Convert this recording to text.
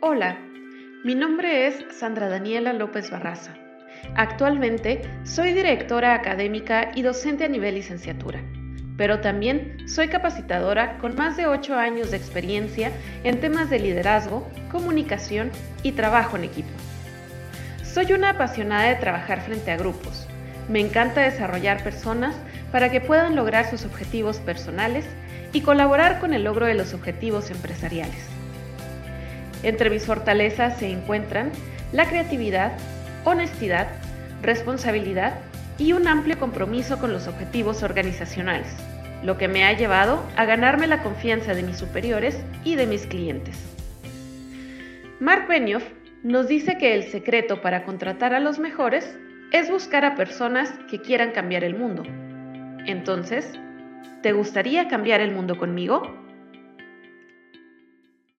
Hola, mi nombre es Sandra Daniela López Barraza. Actualmente soy directora académica y docente a nivel licenciatura, pero también soy capacitadora con más de 8 años de experiencia en temas de liderazgo, comunicación y trabajo en equipo. Soy una apasionada de trabajar frente a grupos. Me encanta desarrollar personas para que puedan lograr sus objetivos personales y colaborar con el logro de los objetivos empresariales. Entre mis fortalezas se encuentran la creatividad, honestidad, responsabilidad y un amplio compromiso con los objetivos organizacionales, lo que me ha llevado a ganarme la confianza de mis superiores y de mis clientes. Mark Benioff nos dice que el secreto para contratar a los mejores es buscar a personas que quieran cambiar el mundo. Entonces, ¿te gustaría cambiar el mundo conmigo?